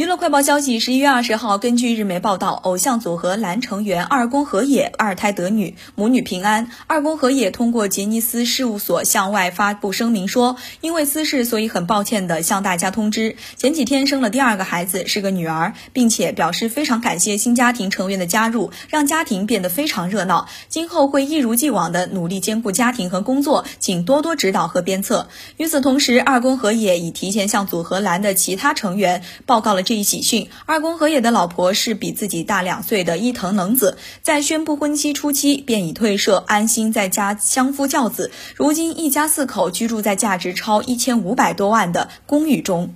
娱乐快报消息：十一月二十号，根据日媒报道，偶像组合蓝成员二宫和也二胎得女，母女平安。二宫和也通过杰尼斯事务所向外发布声明说，因为私事，所以很抱歉的向大家通知，前几天生了第二个孩子，是个女儿，并且表示非常感谢新家庭成员的加入，让家庭变得非常热闹。今后会一如既往的努力兼顾家庭和工作，请多多指导和鞭策。与此同时，二宫和也已提前向组合蓝的其他成员报告了。这一喜讯，二宫和也的老婆是比自己大两岁的伊藤能子，在宣布婚期初期便已退社，安心在家相夫教子。如今一家四口居住在价值超一千五百多万的公寓中。